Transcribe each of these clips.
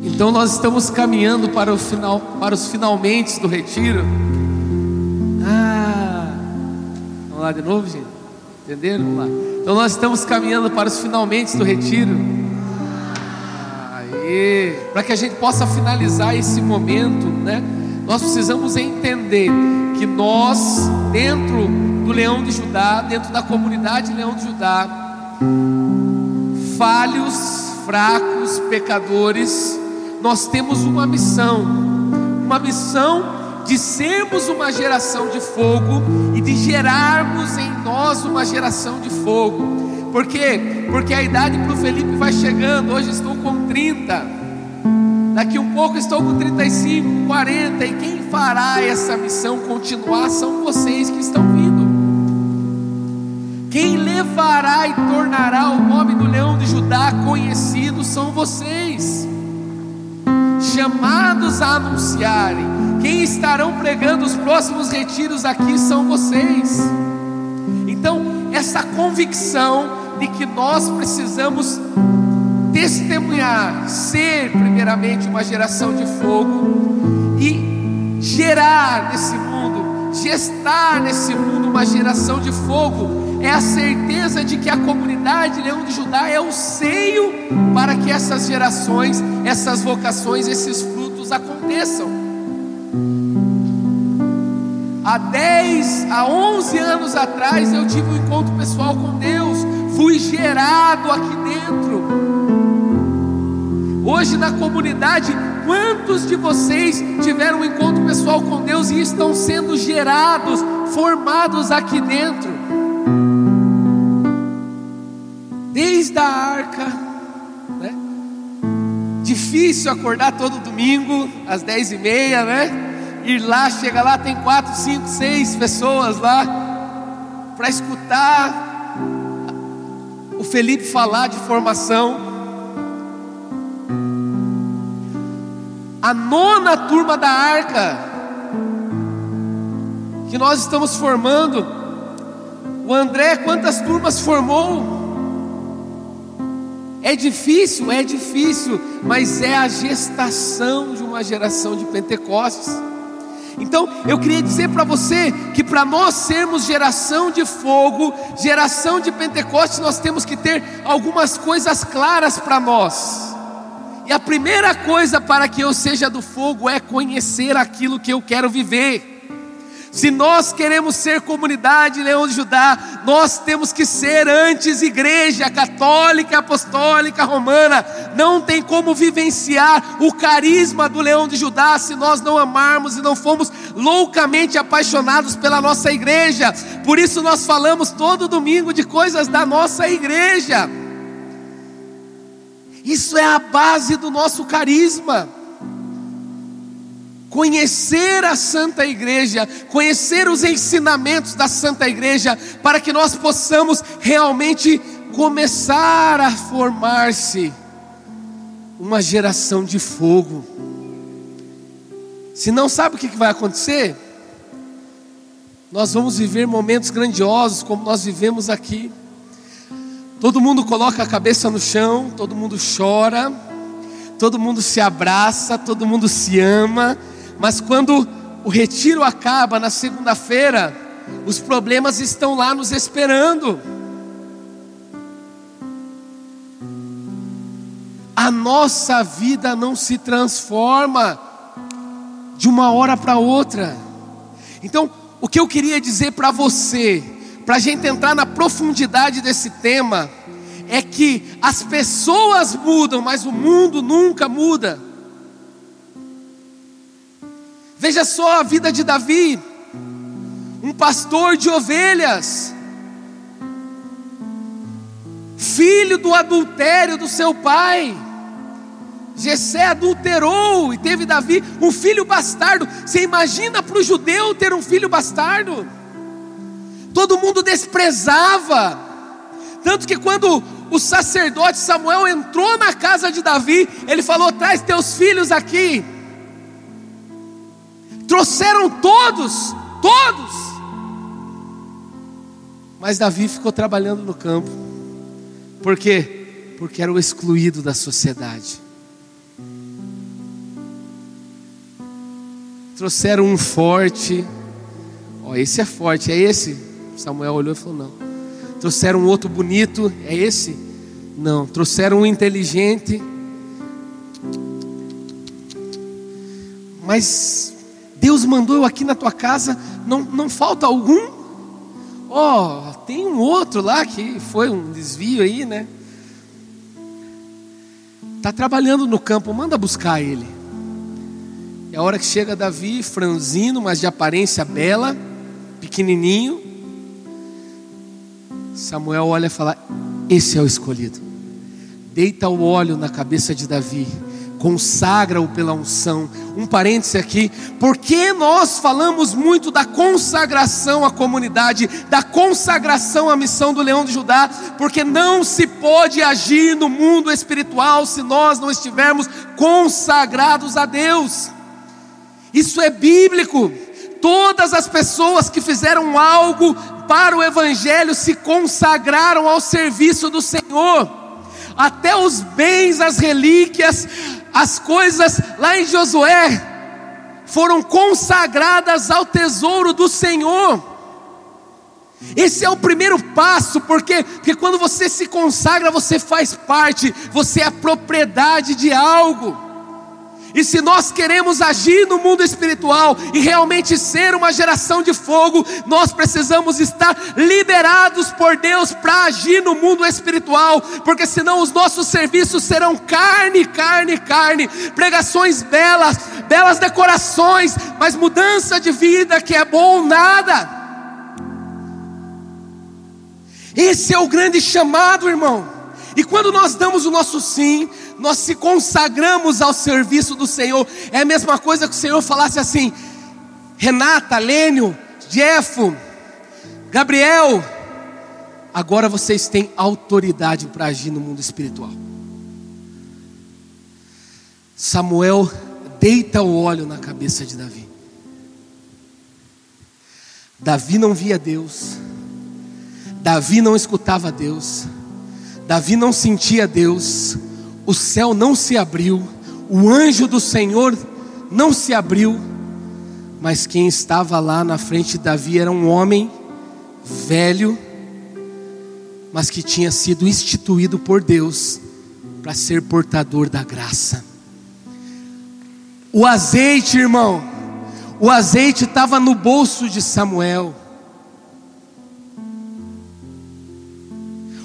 Então nós estamos caminhando para, o final, para os finalmente do retiro. Ah, vamos lá de novo, gente? Entenderam? Vamos lá. Então nós estamos caminhando para os finalmente do retiro. Aê! Para que a gente possa finalizar esse momento, né? Nós precisamos entender que nós, dentro do Leão de Judá, dentro da comunidade Leão de Judá, falhos, fracos, pecadores, nós temos uma missão, uma missão de sermos uma geração de fogo e de gerarmos em nós uma geração de fogo. Por quê? Porque a idade para o Felipe vai chegando. Hoje estou com 30, daqui um pouco estou com 35, 40, e quem fará essa missão continuar são vocês que estão vindo. Quem levará e tornará o nome do leão de Judá conhecido são vocês chamados a anunciarem. Quem estarão pregando os próximos retiros aqui são vocês. Então, essa convicção de que nós precisamos testemunhar, ser primeiramente uma geração de fogo e gerar nesse mundo, gestar nesse mundo uma geração de fogo é a certeza de que a comunidade Leão de Judá é o seio para que essas gerações, essas vocações, esses frutos aconteçam. Há 10, a 11 anos atrás eu tive um encontro pessoal com Deus, fui gerado aqui dentro. Hoje na comunidade, quantos de vocês tiveram um encontro pessoal com Deus e estão sendo gerados, formados aqui dentro? Desde a arca, né? Difícil acordar todo domingo às dez e meia, né? Ir lá, chega lá, tem quatro, cinco, seis pessoas lá para escutar o Felipe falar de formação. A nona turma da arca que nós estamos formando. O André, quantas turmas formou? É difícil, é difícil, mas é a gestação de uma geração de Pentecostes. Então, eu queria dizer para você que para nós sermos geração de fogo, geração de Pentecostes, nós temos que ter algumas coisas claras para nós. E a primeira coisa para que eu seja do fogo é conhecer aquilo que eu quero viver. Se nós queremos ser comunidade Leão de Judá, nós temos que ser antes igreja católica, apostólica, romana. Não tem como vivenciar o carisma do Leão de Judá se nós não amarmos e não fomos loucamente apaixonados pela nossa igreja. Por isso nós falamos todo domingo de coisas da nossa igreja. Isso é a base do nosso carisma conhecer a Santa Igreja, conhecer os ensinamentos da Santa Igreja, para que nós possamos realmente começar a formar-se uma geração de fogo. Se não sabe o que vai acontecer, nós vamos viver momentos grandiosos como nós vivemos aqui. Todo mundo coloca a cabeça no chão, todo mundo chora, todo mundo se abraça, todo mundo se ama, mas quando o retiro acaba na segunda-feira, os problemas estão lá nos esperando. A nossa vida não se transforma de uma hora para outra. Então, o que eu queria dizer para você, para a gente entrar na profundidade desse tema, é que as pessoas mudam, mas o mundo nunca muda. Veja só a vida de Davi, um pastor de ovelhas, filho do adultério do seu pai. Jessé adulterou e teve Davi um filho bastardo. Você imagina para o judeu ter um filho bastardo? Todo mundo desprezava. Tanto que quando o sacerdote Samuel entrou na casa de Davi, ele falou: "Traz teus filhos aqui". Trouxeram todos, todos. Mas Davi ficou trabalhando no campo. Por quê? Porque era o excluído da sociedade. Trouxeram um forte. Ó, esse é forte, é esse? Samuel olhou e falou: Não. Trouxeram um outro bonito, é esse? Não. Trouxeram um inteligente. Mas Deus mandou eu aqui na tua casa, não, não falta algum? Ó, oh, tem um outro lá que foi um desvio aí, né? Está trabalhando no campo, manda buscar ele. É a hora que chega Davi, franzino, mas de aparência bela, pequenininho. Samuel olha e fala: Esse é o escolhido. Deita o óleo na cabeça de Davi consagra-o pela unção. Um parêntese aqui, porque nós falamos muito da consagração à comunidade, da consagração à missão do leão de Judá, porque não se pode agir no mundo espiritual se nós não estivermos consagrados a Deus. Isso é bíblico. Todas as pessoas que fizeram algo para o Evangelho se consagraram ao serviço do Senhor. Até os bens, as relíquias, as coisas lá em Josué foram consagradas ao tesouro do Senhor. Esse é o primeiro passo, porque, porque quando você se consagra, você faz parte, você é propriedade de algo. E se nós queremos agir no mundo espiritual e realmente ser uma geração de fogo, nós precisamos estar liberados por Deus para agir no mundo espiritual, porque senão os nossos serviços serão carne, carne, carne, pregações belas, belas decorações, mas mudança de vida que é bom nada. Esse é o grande chamado, irmão. E quando nós damos o nosso sim, nós se consagramos ao serviço do Senhor. É a mesma coisa que o Senhor falasse assim: Renata, Lênio, Jeffo, Gabriel, agora vocês têm autoridade para agir no mundo espiritual. Samuel deita o óleo na cabeça de Davi. Davi não via Deus, Davi não escutava Deus, Davi não sentia Deus, o céu não se abriu, o anjo do Senhor não se abriu, mas quem estava lá na frente de Davi era um homem velho, mas que tinha sido instituído por Deus para ser portador da graça. O azeite, irmão, o azeite estava no bolso de Samuel.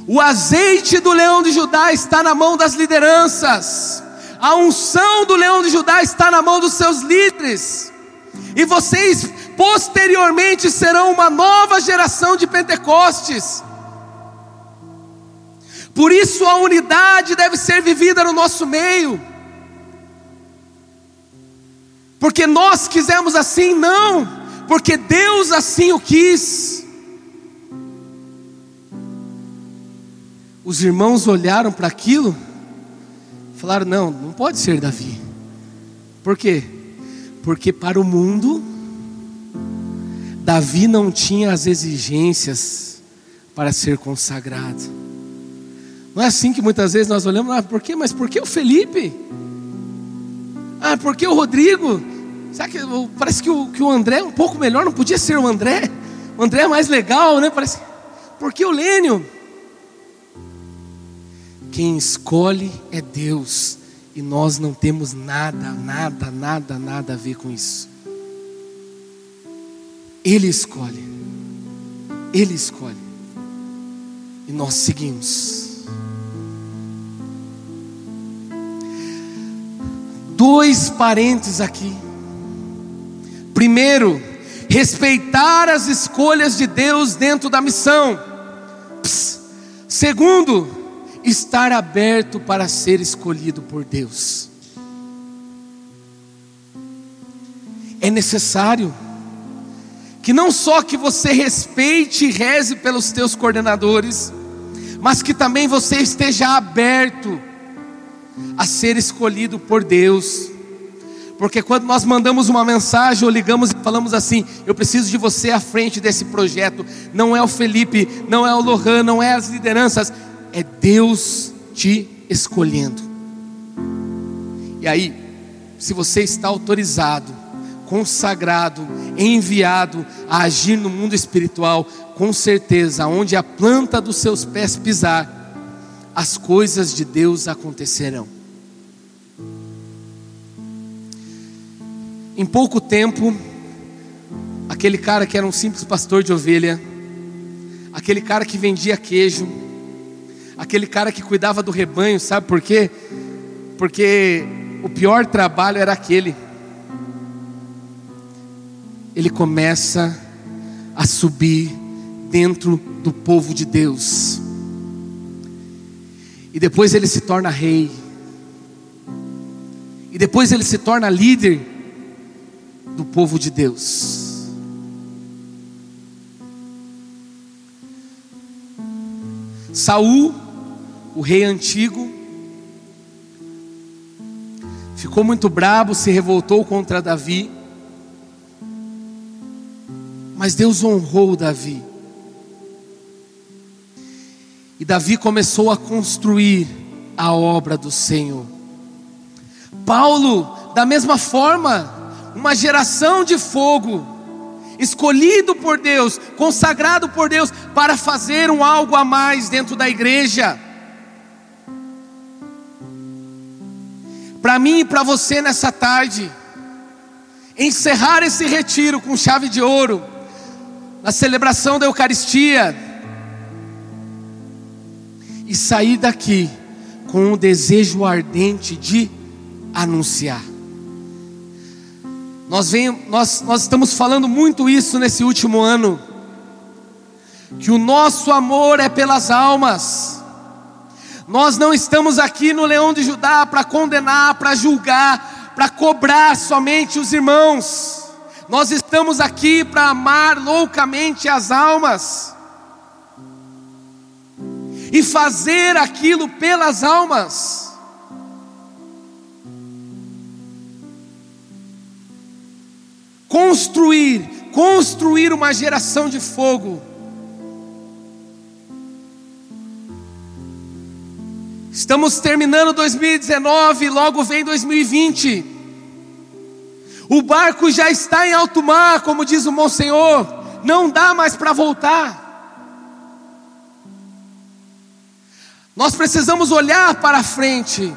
O azeite do leão de Judá está na mão das lideranças. A unção do leão de Judá está na mão dos seus líderes. E vocês posteriormente serão uma nova geração de Pentecostes. Por isso a unidade deve ser vivida no nosso meio. Porque nós quisemos assim, não, porque Deus assim o quis. Os irmãos olharam para aquilo, falaram: não, não pode ser Davi. Por quê? Porque para o mundo, Davi não tinha as exigências para ser consagrado. Não é assim que muitas vezes nós olhamos, ah, por quê? Mas por que o Felipe? Ah, por que o Rodrigo? Sabe que parece que o, que o André é um pouco melhor, não podia ser o André? O André é mais legal, né? Parece. Por que o Lênio? Quem escolhe é Deus. E nós não temos nada, nada, nada, nada a ver com isso. Ele escolhe. Ele escolhe. E nós seguimos. Dois parentes aqui. Primeiro, respeitar as escolhas de Deus dentro da missão. Segundo, estar aberto para ser escolhido por Deus. É necessário que não só que você respeite e reze pelos teus coordenadores, mas que também você esteja aberto a ser escolhido por Deus. Porque quando nós mandamos uma mensagem ou ligamos e falamos assim, eu preciso de você à frente desse projeto, não é o Felipe, não é o Lohan, não é as lideranças, é Deus te escolhendo. E aí, se você está autorizado, consagrado, enviado a agir no mundo espiritual, com certeza, onde a planta dos seus pés pisar, as coisas de Deus acontecerão. Em pouco tempo, aquele cara que era um simples pastor de ovelha, aquele cara que vendia queijo, aquele cara que cuidava do rebanho, sabe por quê? Porque o pior trabalho era aquele. Ele começa a subir dentro do povo de Deus. E depois ele se torna rei. E depois ele se torna líder do povo de Deus. Saul, o rei antigo, ficou muito bravo, se revoltou contra Davi. Mas Deus honrou Davi. E Davi começou a construir a obra do Senhor. Paulo, da mesma forma, uma geração de fogo, escolhido por Deus, consagrado por Deus, para fazer um algo a mais dentro da igreja. Para mim e para você nessa tarde, encerrar esse retiro com chave de ouro, na celebração da Eucaristia, e sair daqui com um desejo ardente de anunciar. Nós, vem, nós, nós estamos falando muito isso nesse último ano, que o nosso amor é pelas almas. Nós não estamos aqui no Leão de Judá para condenar, para julgar, para cobrar somente os irmãos. Nós estamos aqui para amar loucamente as almas e fazer aquilo pelas almas. construir, construir uma geração de fogo. Estamos terminando 2019, logo vem 2020. O barco já está em alto mar, como diz o Monsenhor, não dá mais para voltar. Nós precisamos olhar para frente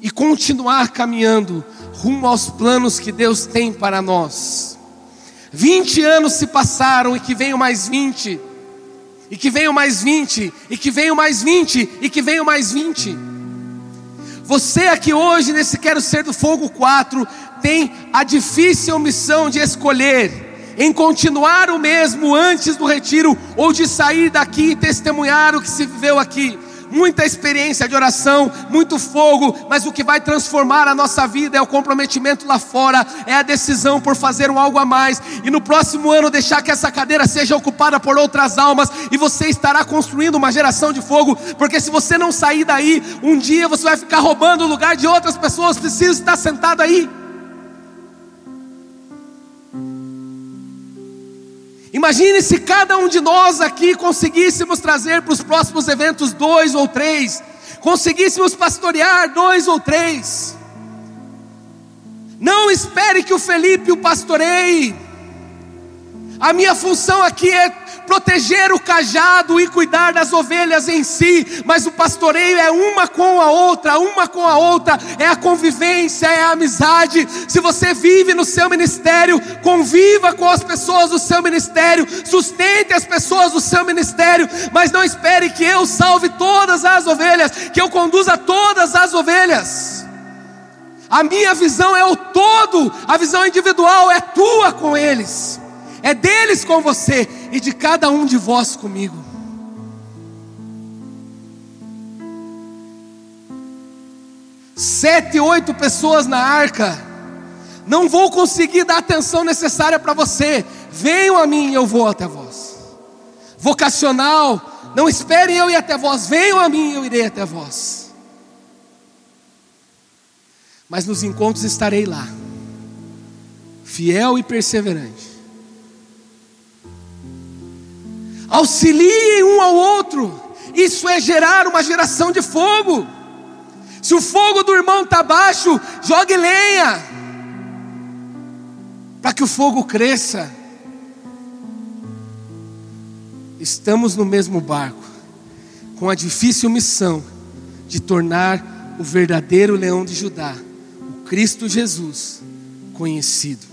e continuar caminhando rumo aos planos que Deus tem para nós. 20 anos se passaram e que venham mais 20, e que venham mais 20, e que venham mais 20, e que venham mais 20. Você aqui hoje, nesse Quero Ser do Fogo 4, tem a difícil missão de escolher em continuar o mesmo antes do retiro ou de sair daqui e testemunhar o que se viveu aqui muita experiência de oração, muito fogo, mas o que vai transformar a nossa vida é o comprometimento lá fora, é a decisão por fazer um algo a mais, e no próximo ano deixar que essa cadeira seja ocupada por outras almas, e você estará construindo uma geração de fogo, porque se você não sair daí, um dia você vai ficar roubando o lugar de outras pessoas, precisa estar sentado aí. Imagine se cada um de nós aqui conseguíssemos trazer para os próximos eventos dois ou três, conseguíssemos pastorear dois ou três. Não espere que o Felipe o pastoreie. A minha função aqui é proteger o cajado e cuidar das ovelhas em si, mas o pastoreio é uma com a outra, uma com a outra, é a convivência, é a amizade. Se você vive no seu ministério, conviva com as pessoas do seu ministério, sustente as pessoas do seu ministério, mas não espere que eu salve todas as ovelhas, que eu conduza todas as ovelhas. A minha visão é o todo, a visão individual é tua com eles é deles com você e de cada um de vós comigo. Sete, oito pessoas na arca, não vou conseguir dar a atenção necessária para você. Venham a mim e eu vou até vós. Vocacional, não esperem eu ir até vós, venham a mim e eu irei até vós. Mas nos encontros estarei lá, fiel e perseverante auxiliem um ao outro. Isso é gerar uma geração de fogo. Se o fogo do irmão está baixo, jogue lenha. para que o fogo cresça. Estamos no mesmo barco, com a difícil missão de tornar o verdadeiro leão de Judá, o Cristo Jesus, conhecido.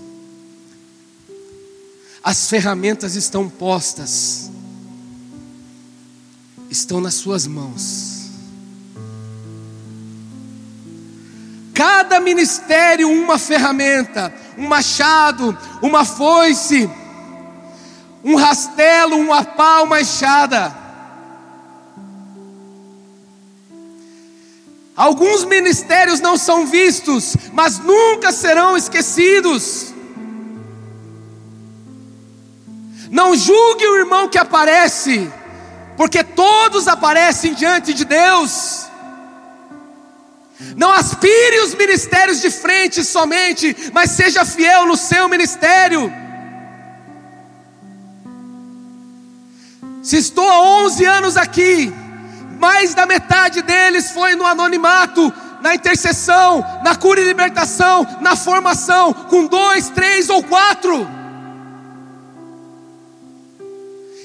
As ferramentas estão postas, estão nas suas mãos. Cada ministério, uma ferramenta, um machado, uma foice, um rastelo, uma pá, uma enxada. Alguns ministérios não são vistos, mas nunca serão esquecidos. Não julgue o irmão que aparece, porque todos aparecem diante de Deus. Não aspire os ministérios de frente somente, mas seja fiel no seu ministério. Se estou há 11 anos aqui, mais da metade deles foi no anonimato, na intercessão, na cura e libertação, na formação, com dois, três ou quatro.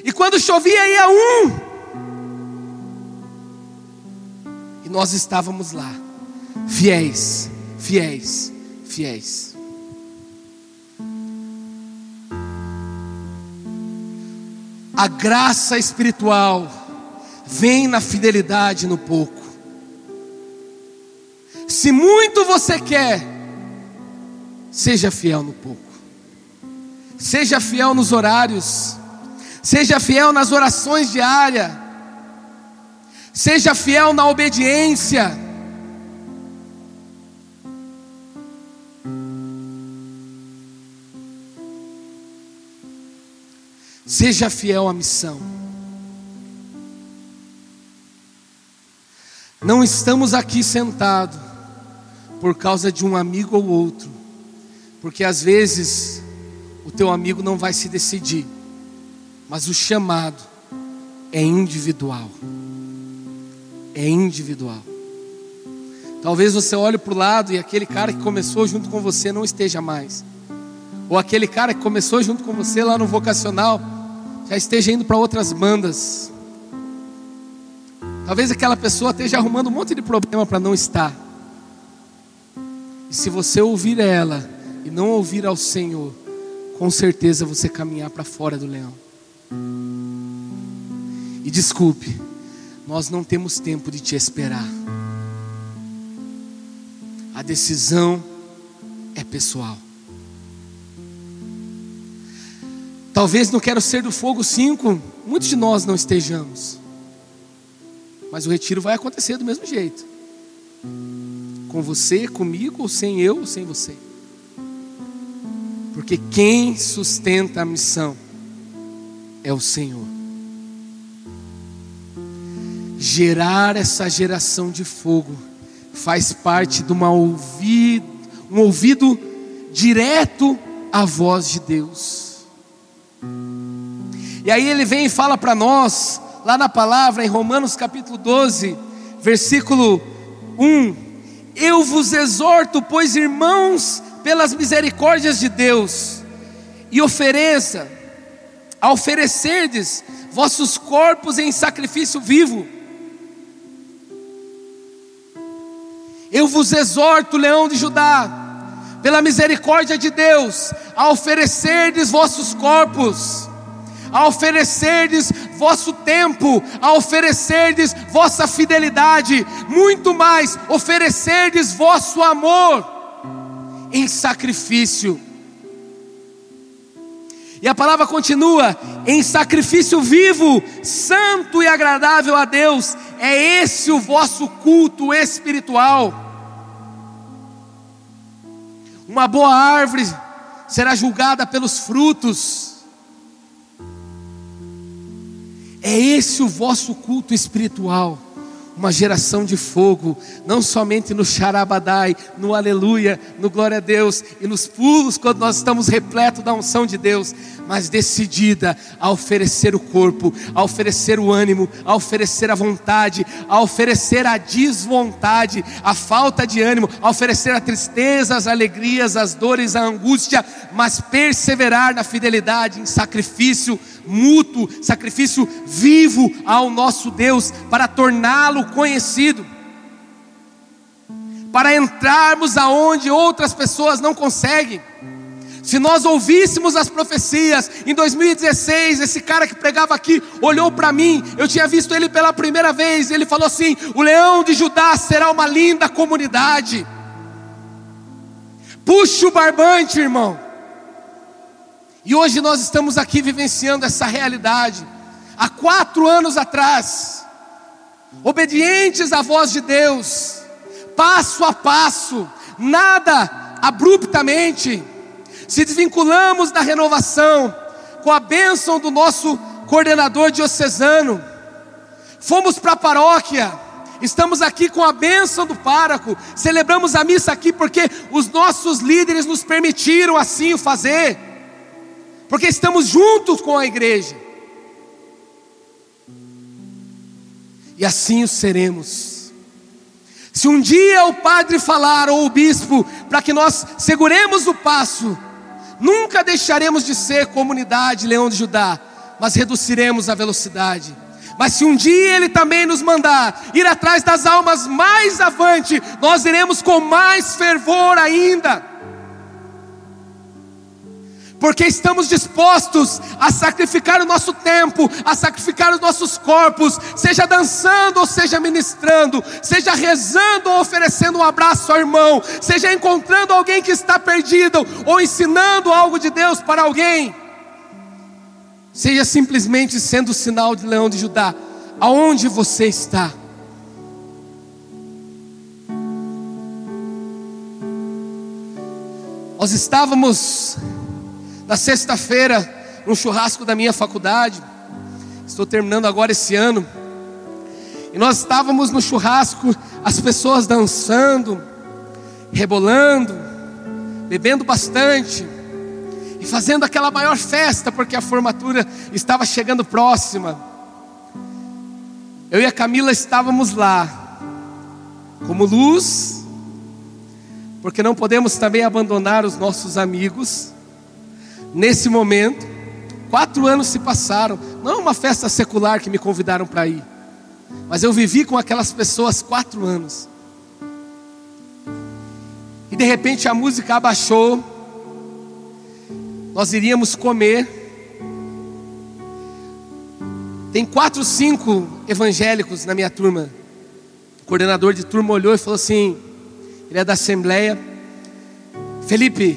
E quando chovia, ia um. E nós estávamos lá, fiéis, fiéis, fiéis. A graça espiritual vem na fidelidade no pouco. Se muito você quer, seja fiel no pouco. Seja fiel nos horários. Seja fiel nas orações diárias. Seja fiel na obediência. Seja fiel à missão. Não estamos aqui sentados por causa de um amigo ou outro, porque às vezes o teu amigo não vai se decidir mas o chamado é individual. É individual. Talvez você olhe para o lado e aquele cara que começou junto com você não esteja mais. Ou aquele cara que começou junto com você lá no vocacional já esteja indo para outras bandas. Talvez aquela pessoa esteja arrumando um monte de problema para não estar. E se você ouvir ela e não ouvir ao Senhor, com certeza você caminhar para fora do leão. E desculpe, nós não temos tempo de te esperar. A decisão é pessoal. Talvez não quero ser do fogo 5, muitos de nós não estejamos. Mas o retiro vai acontecer do mesmo jeito. Com você, comigo, ou sem eu, ou sem você. Porque quem sustenta a missão é o Senhor. Gerar essa geração de fogo faz parte de uma ouvido, um ouvido direto à voz de Deus. E aí ele vem e fala para nós, lá na palavra, em Romanos capítulo 12, versículo 1: Eu vos exorto, pois irmãos, pelas misericórdias de Deus, e ofereça a oferecerdes vossos corpos em sacrifício vivo. Eu vos exorto, leão de Judá, pela misericórdia de Deus, a oferecerdes vossos corpos, a oferecerdes vosso tempo, a oferecerdes vossa fidelidade, muito mais, oferecerdes vosso amor em sacrifício e a palavra continua: em sacrifício vivo, santo e agradável a Deus, é esse o vosso culto espiritual. Uma boa árvore será julgada pelos frutos. É esse o vosso culto espiritual, uma geração de fogo, não somente no charabadai, no aleluia, no glória a Deus e nos pulos quando nós estamos repletos da unção de Deus, mas decidida a oferecer o corpo, a oferecer o ânimo, a oferecer a vontade, a oferecer a desvontade, a falta de ânimo, a oferecer a tristeza, as alegrias, as dores, a angústia, mas perseverar na fidelidade, em sacrifício mútuo, sacrifício vivo ao nosso Deus, para torná-lo conhecido, para entrarmos aonde outras pessoas não conseguem. Se nós ouvíssemos as profecias, em 2016, esse cara que pregava aqui olhou para mim, eu tinha visto ele pela primeira vez, ele falou assim: o leão de Judá será uma linda comunidade. Puxa o barbante, irmão. E hoje nós estamos aqui vivenciando essa realidade. Há quatro anos atrás, obedientes à voz de Deus, passo a passo, nada abruptamente, se desvinculamos da renovação, com a bênção do nosso coordenador diocesano, fomos para a paróquia, estamos aqui com a bênção do pároco, celebramos a missa aqui porque os nossos líderes nos permitiram assim o fazer porque estamos juntos com a igreja. E assim o seremos. Se um dia o padre falar, ou o bispo, para que nós seguremos o passo, nunca deixaremos de ser comunidade Leão de Judá, mas reduziremos a velocidade. Mas se um dia Ele também nos mandar ir atrás das almas mais avante, nós iremos com mais fervor ainda porque estamos dispostos a sacrificar o nosso tempo, a sacrificar os nossos corpos, seja dançando ou seja ministrando, seja rezando ou oferecendo um abraço ao irmão, seja encontrando alguém que está perdido ou ensinando algo de Deus para alguém, seja simplesmente sendo o sinal de leão de Judá, aonde você está. Nós estávamos na sexta-feira, num churrasco da minha faculdade, estou terminando agora esse ano, e nós estávamos no churrasco, as pessoas dançando, rebolando, bebendo bastante, e fazendo aquela maior festa, porque a formatura estava chegando próxima. Eu e a Camila estávamos lá, como luz, porque não podemos também abandonar os nossos amigos, nesse momento. Quatro anos se passaram, não é uma festa secular que me convidaram para ir, mas eu vivi com aquelas pessoas quatro anos. E de repente a música abaixou, nós iríamos comer. Tem quatro, cinco evangélicos na minha turma. O coordenador de turma olhou e falou assim: ele é da Assembleia. Felipe,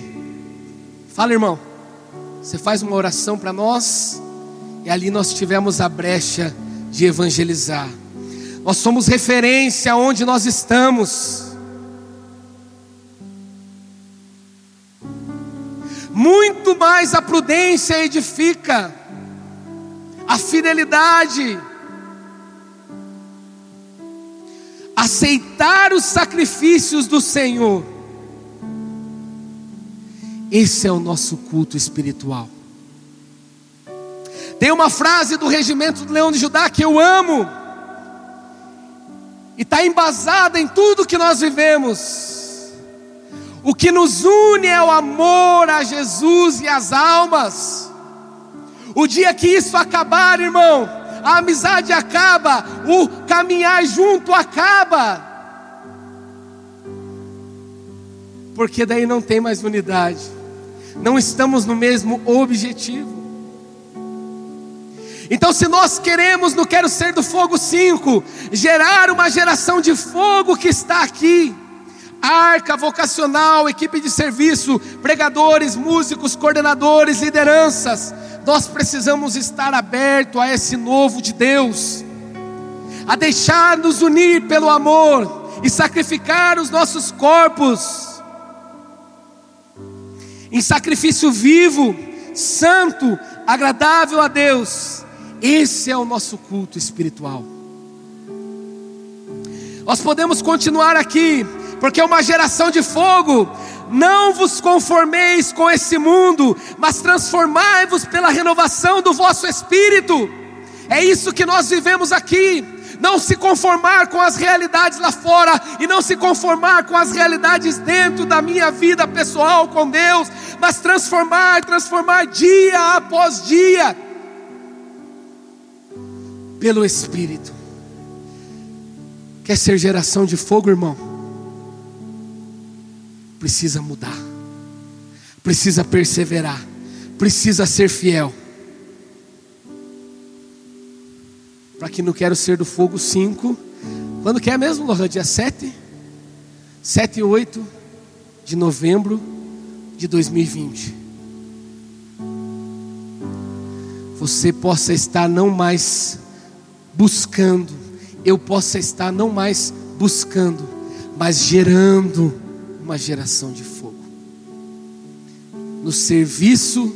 fala irmão. Você faz uma oração para nós e ali nós tivemos a brecha de evangelizar. Nós somos referência onde nós estamos. Muito mais a prudência edifica, a fidelidade, aceitar os sacrifícios do Senhor esse é o nosso culto espiritual. Tem uma frase do regimento do Leão de Judá que eu amo, e está embasada em tudo que nós vivemos. O que nos une é o amor a Jesus e as almas. O dia que isso acabar, irmão, a amizade acaba, o caminhar junto acaba. Porque daí não tem mais unidade não estamos no mesmo objetivo. Então, se nós queremos no Quero Ser do Fogo 5, gerar uma geração de fogo que está aqui, arca vocacional, equipe de serviço, pregadores, músicos, coordenadores, lideranças, nós precisamos estar aberto a esse novo de Deus, a deixar nos unir pelo amor e sacrificar os nossos corpos em sacrifício vivo, santo, agradável a Deus. Esse é o nosso culto espiritual. Nós podemos continuar aqui, porque é uma geração de fogo. Não vos conformeis com esse mundo, mas transformai-vos pela renovação do vosso espírito. É isso que nós vivemos aqui. Não se conformar com as realidades lá fora e não se conformar com as realidades dentro da minha vida pessoal com Deus, mas transformar, transformar dia após dia pelo Espírito. Quer ser geração de fogo, irmão? Precisa mudar, precisa perseverar, precisa ser fiel. Para que não quero ser do fogo 5. Quando quer mesmo, Lohan? Dia 7? 7 e 8 de novembro de 2020. Você possa estar não mais buscando, eu possa estar não mais buscando, mas gerando uma geração de fogo. No serviço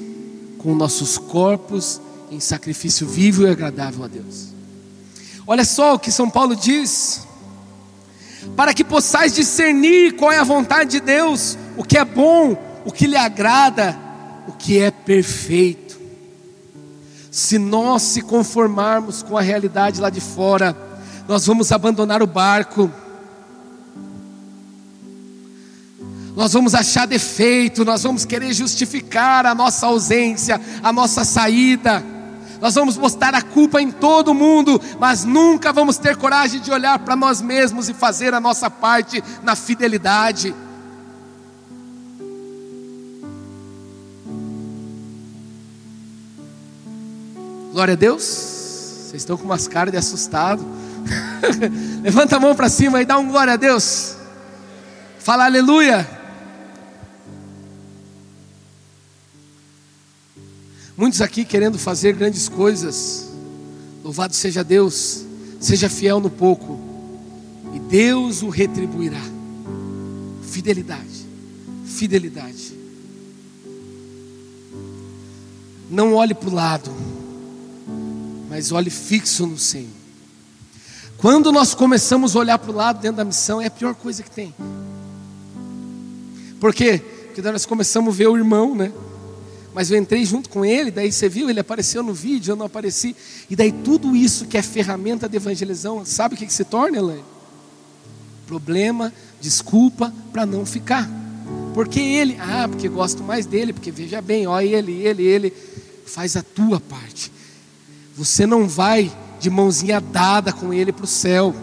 com nossos corpos em sacrifício vivo e agradável a Deus. Olha só o que São Paulo diz: para que possais discernir qual é a vontade de Deus, o que é bom, o que lhe agrada, o que é perfeito. Se nós se conformarmos com a realidade lá de fora, nós vamos abandonar o barco. Nós vamos achar defeito, nós vamos querer justificar a nossa ausência, a nossa saída. Nós vamos botar a culpa em todo mundo, mas nunca vamos ter coragem de olhar para nós mesmos e fazer a nossa parte na fidelidade. Glória a Deus. Vocês estão com umas caras de assustado. Levanta a mão para cima e dá um glória a Deus. Fala aleluia. Muitos aqui querendo fazer grandes coisas. Louvado seja Deus. Seja fiel no pouco. E Deus o retribuirá. Fidelidade. Fidelidade. Não olhe para o lado mas olhe fixo no Senhor. Quando nós começamos a olhar para o lado dentro da missão, é a pior coisa que tem. Por quê? Porque nós começamos a ver o irmão, né? Mas eu entrei junto com ele, daí você viu, ele apareceu no vídeo, eu não apareci. E daí tudo isso que é ferramenta de evangelização, sabe o que, que se torna, Elaine? Problema, desculpa para não ficar. Porque ele, ah, porque gosto mais dele, porque veja bem, ó, ele, ele, ele, faz a tua parte. Você não vai de mãozinha dada com ele para o céu.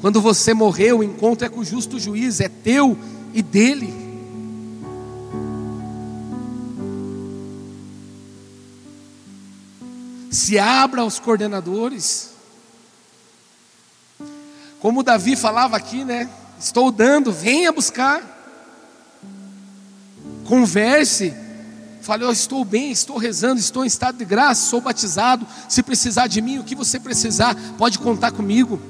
Quando você morrer, o encontro é com o justo juiz, é teu e dele. Se abra aos coordenadores. Como Davi falava aqui, né? Estou dando, venha buscar. Converse Fale, eu estou bem, estou rezando, estou em estado de graça, sou batizado. Se precisar de mim, o que você precisar, pode contar comigo.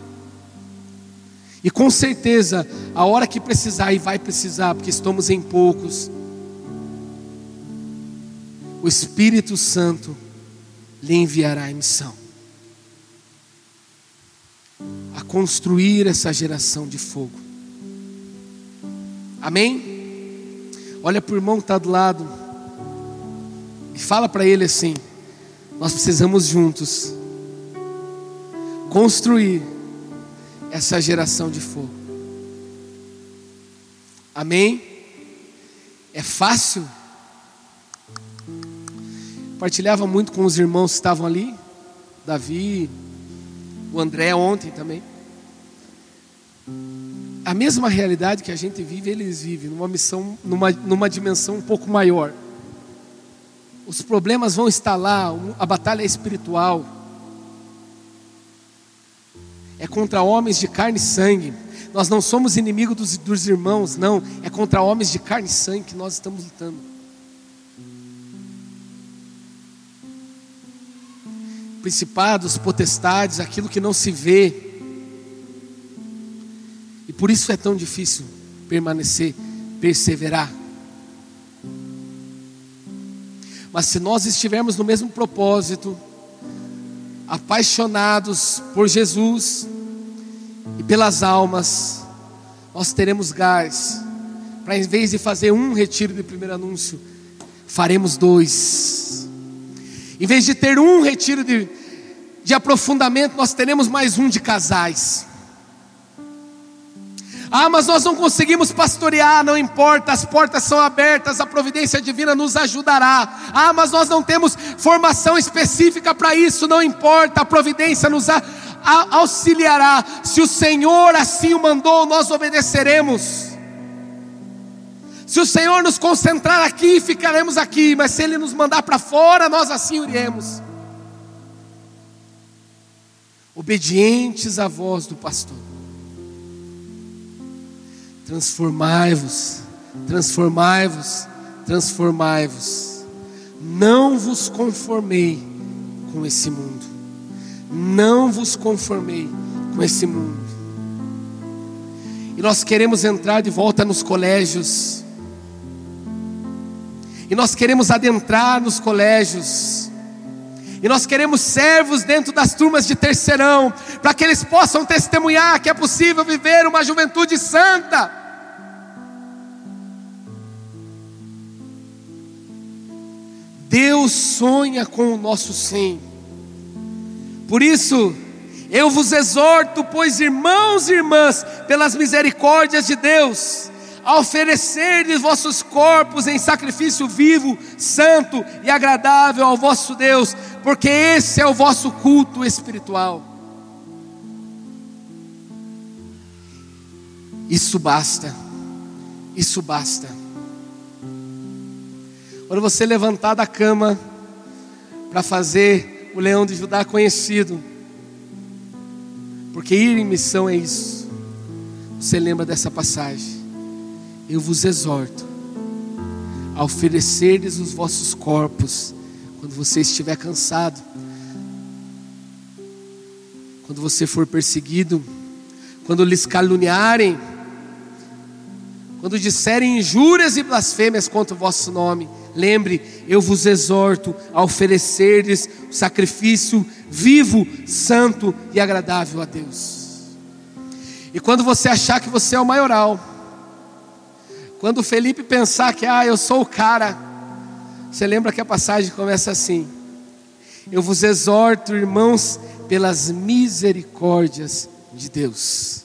E com certeza, a hora que precisar, e vai precisar, porque estamos em poucos, o Espírito Santo lhe enviará em missão a construir essa geração de fogo. Amém? Olha para o irmão que está do lado. E fala para ele assim: nós precisamos juntos construir essa geração de fogo. Amém? É fácil? Partilhava muito com os irmãos que estavam ali, Davi, o André ontem também. A mesma realidade que a gente vive, eles vivem, numa missão, numa, numa dimensão um pouco maior. Os problemas vão estar lá, a batalha é espiritual. É contra homens de carne e sangue. Nós não somos inimigos dos, dos irmãos, não. É contra homens de carne e sangue que nós estamos lutando. Principados, potestades, aquilo que não se vê. E por isso é tão difícil permanecer, perseverar. Mas se nós estivermos no mesmo propósito, apaixonados por Jesus e pelas almas, nós teremos gás para em vez de fazer um retiro de primeiro anúncio, faremos dois. Em vez de ter um retiro de, de aprofundamento, nós teremos mais um de casais. Ah, mas nós não conseguimos pastorear, não importa, as portas são abertas, a providência divina nos ajudará. Ah, mas nós não temos formação específica para isso, não importa, a providência nos auxiliará. Se o Senhor assim o mandou, nós obedeceremos. Se o Senhor nos concentrar aqui, ficaremos aqui, mas se Ele nos mandar para fora, nós assim iremos. Obedientes à voz do pastor. Transformai-vos, transformai-vos, transformai-vos. Não vos conformei com esse mundo. Não vos conformei com esse mundo. E nós queremos entrar de volta nos colégios. E nós queremos adentrar nos colégios. E nós queremos servos dentro das turmas de terceirão, para que eles possam testemunhar que é possível viver uma juventude santa. Deus sonha com o nosso sim. Por isso, eu vos exorto, pois irmãos e irmãs, pelas misericórdias de Deus, a oferecer vossos corpos em sacrifício vivo, santo e agradável ao vosso Deus, porque esse é o vosso culto espiritual. Isso basta, isso basta. Quando você levantar da cama para fazer o leão de Judá conhecido, porque ir em missão é isso. Você lembra dessa passagem? Eu vos exorto a oferecerdes os vossos corpos quando você estiver cansado, quando você for perseguido, quando lhes caluniarem, quando disserem injúrias e blasfêmias contra o vosso nome, lembre, eu vos exorto a oferecerdes o sacrifício vivo, santo e agradável a Deus. E quando você achar que você é o maioral, quando Felipe pensar que ah, eu sou o cara, você lembra que a passagem começa assim: Eu vos exorto, irmãos, pelas misericórdias de Deus.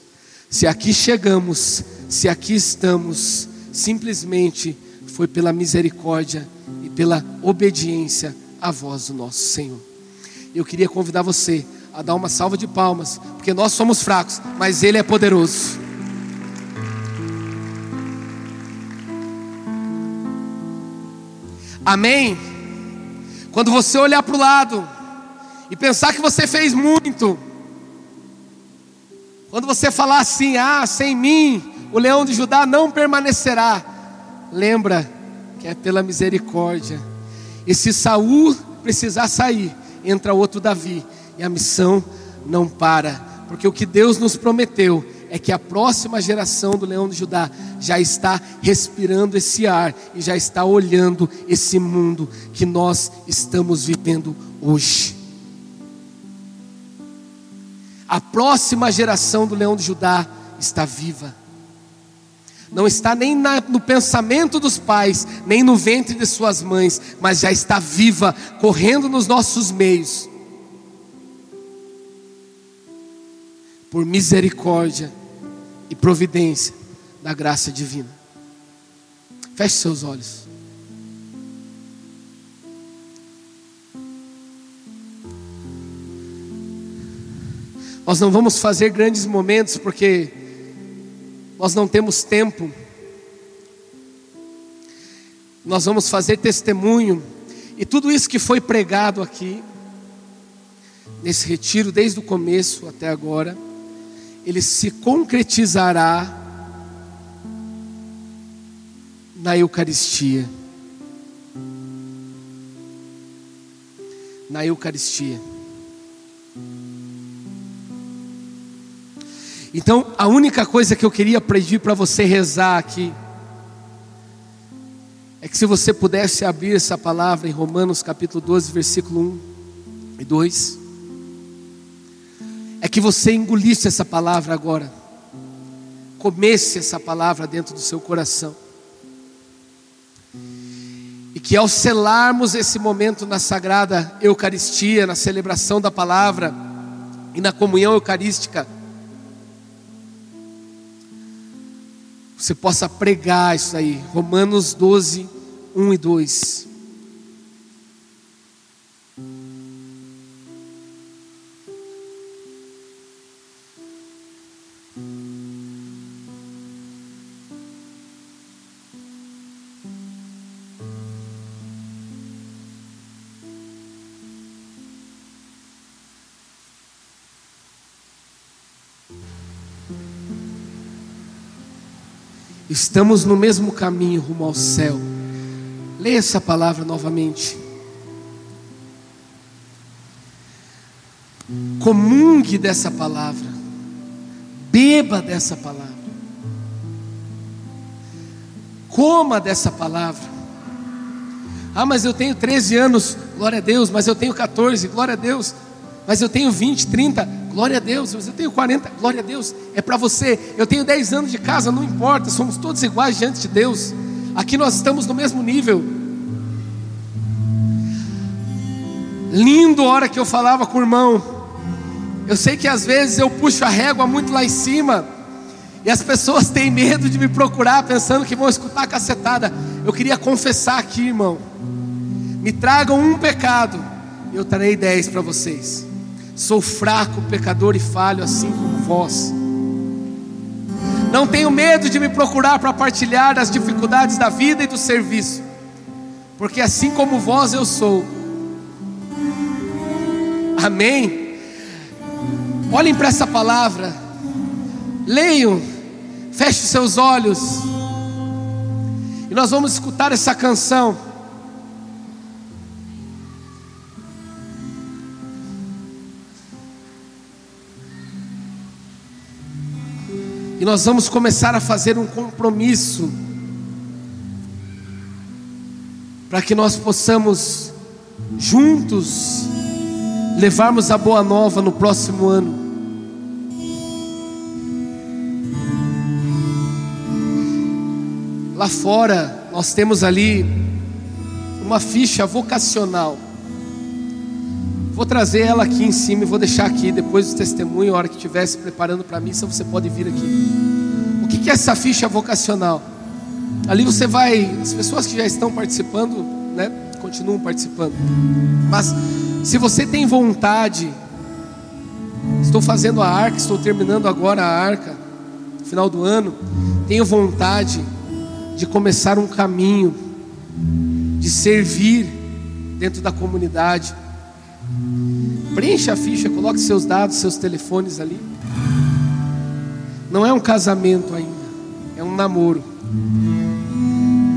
Se aqui chegamos, se aqui estamos, simplesmente foi pela misericórdia e pela obediência à voz do nosso Senhor. Eu queria convidar você a dar uma salva de palmas, porque nós somos fracos, mas Ele é poderoso. Amém? Quando você olhar para o lado e pensar que você fez muito, quando você falar assim, ah, sem mim o leão de Judá não permanecerá, lembra que é pela misericórdia. E se Saul precisar sair, entra outro Davi, e a missão não para, porque o que Deus nos prometeu é que a próxima geração do leão de Judá já está respirando esse ar e já está olhando esse mundo que nós estamos vivendo hoje. A próxima geração do leão de Judá está viva. Não está nem na, no pensamento dos pais, nem no ventre de suas mães, mas já está viva, correndo nos nossos meios. Por misericórdia e providência da graça divina. Feche seus olhos. Nós não vamos fazer grandes momentos porque nós não temos tempo. Nós vamos fazer testemunho e tudo isso que foi pregado aqui nesse retiro desde o começo até agora ele se concretizará na Eucaristia. Na Eucaristia. Então, a única coisa que eu queria pedir para você rezar aqui é que se você pudesse abrir essa palavra em Romanos capítulo 12, versículo 1 e 2 que você engolisse essa palavra agora, comesse essa palavra dentro do seu coração, e que ao selarmos esse momento na sagrada Eucaristia, na celebração da palavra e na comunhão eucarística, você possa pregar isso aí, Romanos 12, 1 e 2. Estamos no mesmo caminho rumo ao céu. Leia essa palavra novamente. Comungue dessa palavra. Beba dessa palavra. Coma dessa palavra. Ah, mas eu tenho 13 anos, glória a Deus, mas eu tenho 14, glória a Deus, mas eu tenho 20, 30, Glória a Deus, eu tenho 40, glória a Deus, é para você. Eu tenho 10 anos de casa, não importa, somos todos iguais diante de Deus. Aqui nós estamos no mesmo nível. Lindo a hora que eu falava com o irmão. Eu sei que às vezes eu puxo a régua muito lá em cima. E as pessoas têm medo de me procurar, pensando que vão escutar a cacetada. Eu queria confessar aqui, irmão. Me tragam um pecado, eu trarei dez para vocês. Sou fraco, pecador e falho, assim como vós. Não tenho medo de me procurar para partilhar as dificuldades da vida e do serviço, porque assim como vós eu sou. Amém? Olhem para essa palavra, leiam, feche seus olhos, e nós vamos escutar essa canção. E nós vamos começar a fazer um compromisso para que nós possamos juntos levarmos a boa nova no próximo ano. Lá fora nós temos ali uma ficha vocacional. Vou trazer ela aqui em cima e vou deixar aqui depois do testemunho, a hora que estiver se preparando para a missa, você pode vir aqui. O que é essa ficha vocacional? Ali você vai, as pessoas que já estão participando, né, continuam participando. Mas se você tem vontade, estou fazendo a arca, estou terminando agora a arca, final do ano, tenho vontade de começar um caminho de servir dentro da comunidade Preencha a ficha, coloque seus dados, seus telefones ali. Não é um casamento ainda, é um namoro.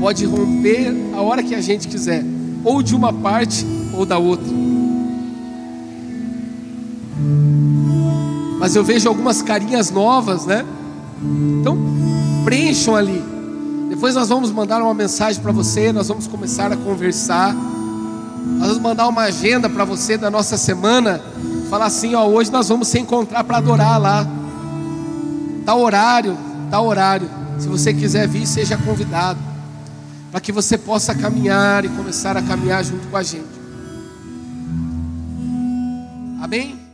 Pode romper a hora que a gente quiser, ou de uma parte ou da outra. Mas eu vejo algumas carinhas novas, né? Então, preencham ali. Depois nós vamos mandar uma mensagem para você, nós vamos começar a conversar. Nós vamos mandar uma agenda para você da nossa semana. Falar assim: ó, hoje nós vamos se encontrar para adorar lá. Tal horário, tal horário. Se você quiser vir, seja convidado. Para que você possa caminhar e começar a caminhar junto com a gente. Amém?